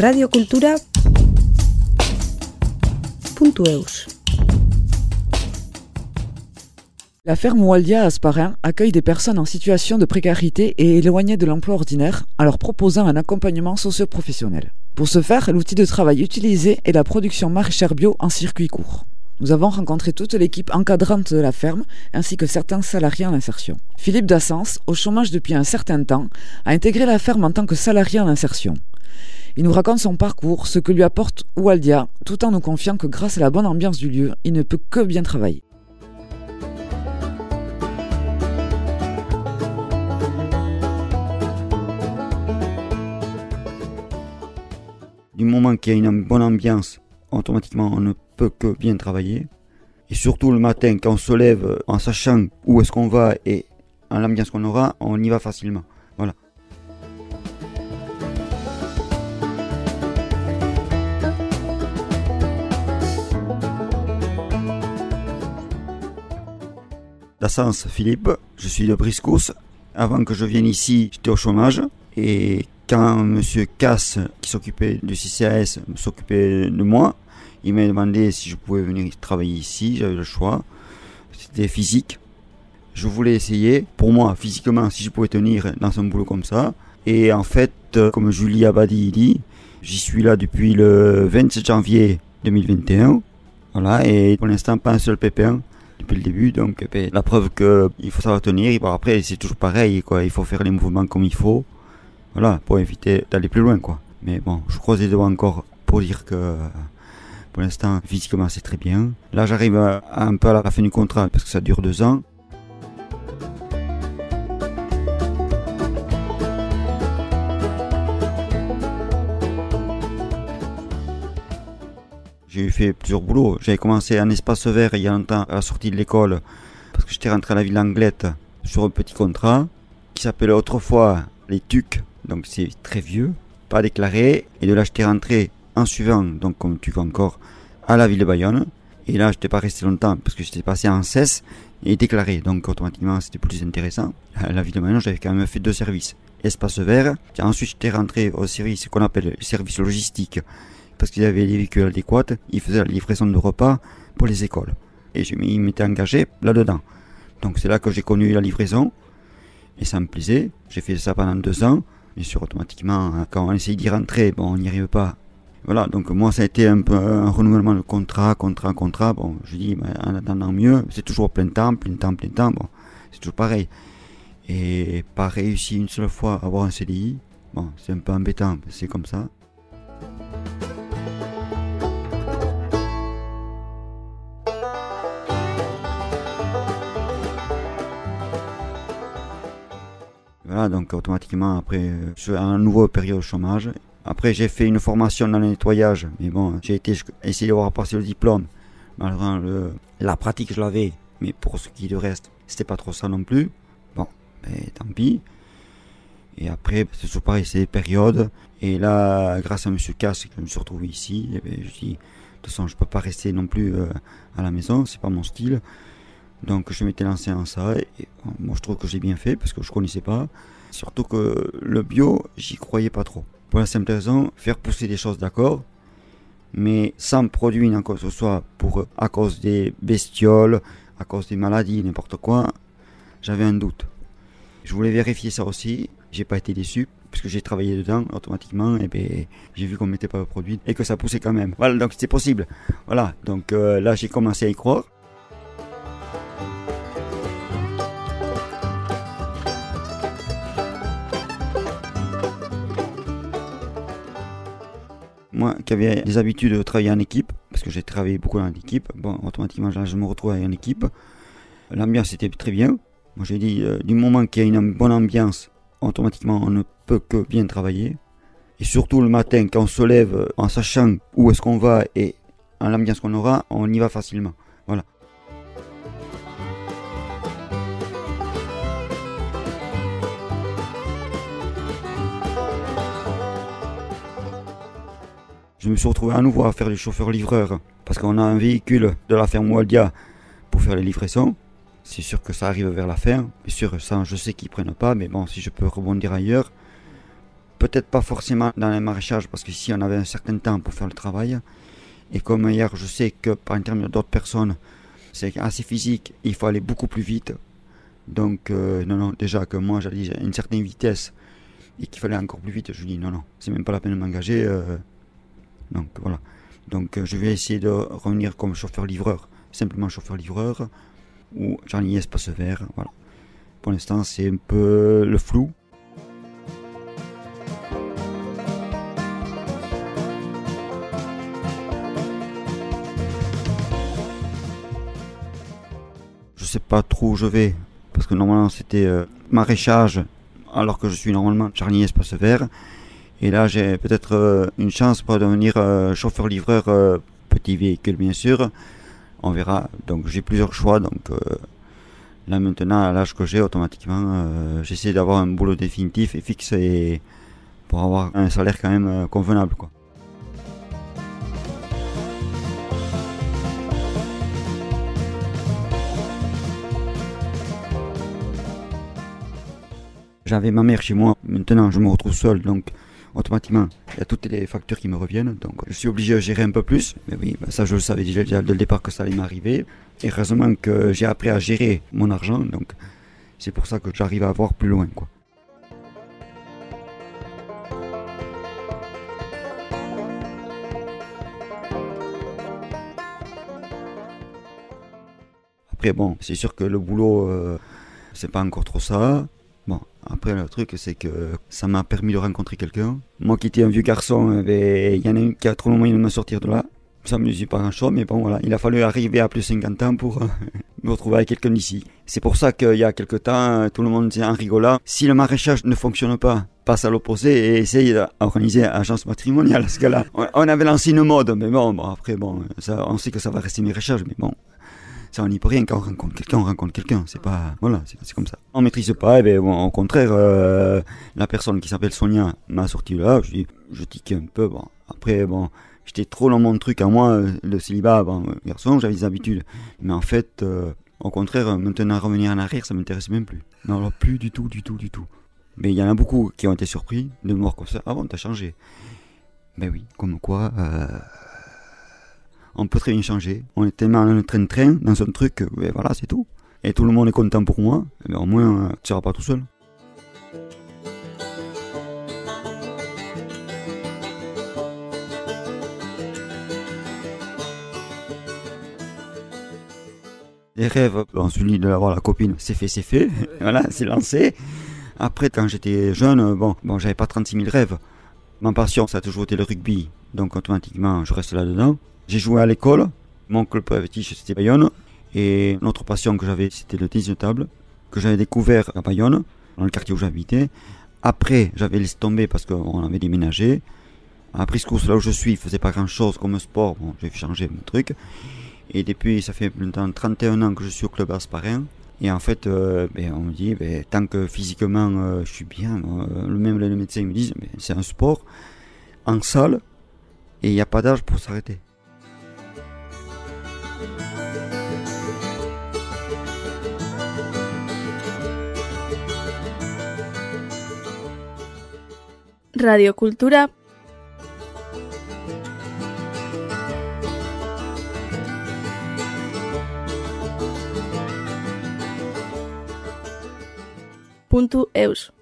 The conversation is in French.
radiocultura.eus La ferme Waldia Asparin accueille des personnes en situation de précarité et éloignées de l'emploi ordinaire en leur proposant un accompagnement socio-professionnel. Pour ce faire, l'outil de travail utilisé est la production maraîchère bio en circuit court. Nous avons rencontré toute l'équipe encadrante de la ferme ainsi que certains salariés en insertion. Philippe Dassens, au chômage depuis un certain temps, a intégré la ferme en tant que salarié en insertion. Il nous raconte son parcours, ce que lui apporte Waldia, tout en nous confiant que grâce à la bonne ambiance du lieu, il ne peut que bien travailler. du moment qu'il y a une bonne ambiance, automatiquement on ne peut que bien travailler. Et surtout le matin, quand on se lève en sachant où est-ce qu'on va et en l'ambiance qu'on aura, on y va facilement. D'Assens Philippe, je suis de Briscos. Avant que je vienne ici, j'étais au chômage. Et quand M. Casse, qui s'occupait du CCAS, s'occupait de moi, il m'a demandé si je pouvais venir travailler ici, j'avais le choix. C'était physique. Je voulais essayer, pour moi, physiquement, si je pouvais tenir dans un boulot comme ça. Et en fait, comme Julie Abadi dit, j'y suis là depuis le 27 janvier 2021. Voilà, et pour l'instant, pas un seul pépin depuis le début. Donc, ben, la preuve qu'il faut savoir tenir. Bon, après, c'est toujours pareil, quoi. Il faut faire les mouvements comme il faut. Voilà, pour éviter d'aller plus loin, quoi. Mais bon, je croise les doigts encore pour dire que pour l'instant, physiquement, c'est très bien. Là, j'arrive un peu à la fin du contrat parce que ça dure deux ans. J'ai fait plusieurs boulots. J'avais commencé en espace vert il y a longtemps à la sortie de l'école parce que j'étais rentré à la ville Anglette sur un petit contrat qui s'appelait autrefois les TUC donc c'est très vieux, pas déclaré. Et de là, j'étais rentré en suivant, donc comme tu vois encore, à la ville de Bayonne. Et là, je n'étais pas resté longtemps parce que j'étais passé en cesse et déclaré. Donc automatiquement, c'était plus intéressant. À la ville de Bayonne, j'avais quand même fait deux services. Espace vert. Ensuite, j'étais rentré au service qu'on appelle le service logistique parce qu'ils avaient des véhicules adéquats. Ils faisaient la livraison de repas pour les écoles. Et je m'étais engagé là-dedans. Donc c'est là que j'ai connu la livraison. Et ça me plaisait. J'ai fait ça pendant deux ans. Bien sûr, automatiquement, hein, quand on essaye d'y rentrer, bon, on n'y arrive pas. Voilà, donc moi, ça a été un peu un renouvellement de contrat, contrat, contrat. Bon, je dis, en attendant mieux, c'est toujours plein temps, plein temps, plein temps. Bon, c'est toujours pareil. Et pas réussi une seule fois à avoir un CDI. Bon, c'est un peu embêtant, c'est comme ça. Voilà, donc automatiquement, après, euh, je suis à une nouvelle période de chômage. Après, j'ai fait une formation dans le nettoyage, mais bon, j'ai été essayer d'avoir passé le diplôme. Malheureusement, le, la pratique, je l'avais, mais pour ce qui du reste, c'était pas trop ça non plus. Bon, mais tant pis. Et après, c'est toujours pareil, c'est des périodes. Et là, grâce à M. Casse, je me suis retrouvé ici, et bien, je dis, de toute façon, je peux pas rester non plus euh, à la maison, c'est pas mon style. Donc je m'étais lancé en ça et moi je trouve que j'ai bien fait parce que je connaissais pas. Surtout que le bio, j'y croyais pas trop. Pour la simple raison, faire pousser des choses d'accord, mais sans produit que ce soit pour à cause des bestioles, à cause des maladies, n'importe quoi, j'avais un doute. Je voulais vérifier ça aussi, j'ai pas été déçu puisque j'ai travaillé dedans automatiquement et ben j'ai vu qu'on mettait pas le produit et que ça poussait quand même. Voilà, donc c'était possible. Voilà, donc euh, là j'ai commencé à y croire. Moi qui avais des habitudes de travailler en équipe, parce que j'ai travaillé beaucoup en équipe, bon, automatiquement je me retrouve en équipe. L'ambiance était très bien. Moi j'ai dit, euh, du moment qu'il y a une bonne ambiance, automatiquement on ne peut que bien travailler. Et surtout le matin, quand on se lève en sachant où est-ce qu'on va et en l'ambiance qu'on aura, on y va facilement. Voilà. Je me suis retrouvé à nouveau à faire du chauffeur-livreur parce qu'on a un véhicule de la ferme Waldia pour faire les livraisons. C'est sûr que ça arrive vers la fin. Bien sûr, ça, je sais qu'ils prennent pas, mais bon, si je peux rebondir ailleurs, Peut-être pas forcément dans les maraîchages, parce qu'ici on avait un certain temps pour faire le travail. Et comme hier, je sais que par intermédiaire d'autres personnes, c'est assez physique, il faut aller beaucoup plus vite. Donc, euh, non, non, déjà que moi j'allais une certaine vitesse et qu'il fallait encore plus vite, je dis non, non, c'est même pas la peine de m'engager. Euh. Donc voilà. Donc euh, je vais essayer de revenir comme chauffeur-livreur, simplement chauffeur-livreur ou Charlie Espace Vert. Voilà. Pour l'instant, c'est un peu le flou. Je sais pas trop où je vais, parce que normalement c'était euh, maraîchage, alors que je suis normalement Charlie Espace Vert. Et là, j'ai peut-être euh, une chance pour devenir euh, chauffeur-livreur, petit véhicule bien sûr. On verra. Donc j'ai plusieurs choix. Donc là maintenant, à l'âge que j'ai, automatiquement, j'essaie d'avoir un boulot définitif et fixe et pour avoir un salaire quand même convenable. Quoi. J'avais ma mère chez moi, maintenant je me retrouve seul, donc automatiquement il y a toutes les factures qui me reviennent, donc je suis obligé de gérer un peu plus. Mais oui, bah, ça je le savais déjà dès le départ que ça allait m'arriver. Et heureusement que j'ai appris à gérer mon argent, donc c'est pour ça que j'arrive à voir plus loin. quoi. Après bon, c'est sûr que le boulot, euh, c'est pas encore trop ça. Après le truc c'est que ça m'a permis de rencontrer quelqu'un. Moi qui étais un vieux garçon, eh ben, il y en a un qui a trop le moyen de me sortir de là. Ça me dit pas grand chose, mais bon voilà, il a fallu arriver à plus de 50 ans pour euh, me retrouver avec quelqu'un d'ici. C'est pour ça qu'il y a quelques temps, tout le monde disait en rigolant, si le maraîchage ne fonctionne pas, passe à l'opposé et essaye d'organiser agence matrimoniale. Parce que là, on avait lancé une mode, mais bon, bon après bon, ça, on sait que ça va rester maraîchage, mais bon, ça on n'y peut rien quand on rencontre quelqu'un on rencontre quelqu'un c'est pas voilà c'est comme ça. On maîtrise pas et eh ben bon, au contraire euh, la personne qui s'appelle Sonia m'a sorti là je je tique un peu bon. Après bon j'étais trop dans mon truc à moi le célibat bon garçon j'avais des habitudes. Mais en fait euh, au contraire maintenant revenir en arrière ça m'intéresse même plus. Non plus du tout du tout du tout. Mais il y en a beaucoup qui ont été surpris de me voir comme ça. Ah bon t'as changé. Ben oui comme quoi euh, on peut très bien changer. On est tellement dans un train-train, dans un truc, ben voilà, c'est tout. Et tout le monde est content pour moi, mais au moins, tu ne seras pas tout seul. Les rêves, bon, celui d'avoir la copine, c'est fait, c'est fait. voilà, c'est lancé. Après, quand j'étais jeune, bon, bon j'avais pas 36 000 rêves. Ma passion, ça a toujours été le rugby. Donc, automatiquement, je reste là-dedans. J'ai joué à l'école. Mon club fétiche, c'était Bayonne. Et notre passion que j'avais, c'était le tennis de table, que j'avais découvert à Bayonne, dans le quartier où j'habitais. Après, j'avais laissé tomber parce qu'on avait déménagé. Après ce course, là où je suis, il faisait pas grand chose comme sport. Bon, j'ai changé mon truc. Et depuis, ça fait maintenant 31 ans que je suis au club Asparin. Et en fait, euh, ben, on me dit, ben, tant que physiquement euh, je suis bien, euh, même les médecins me disent, c'est un sport en salle et il n'y a pas d'âge pour s'arrêter. Radio Cultura. Punto eus.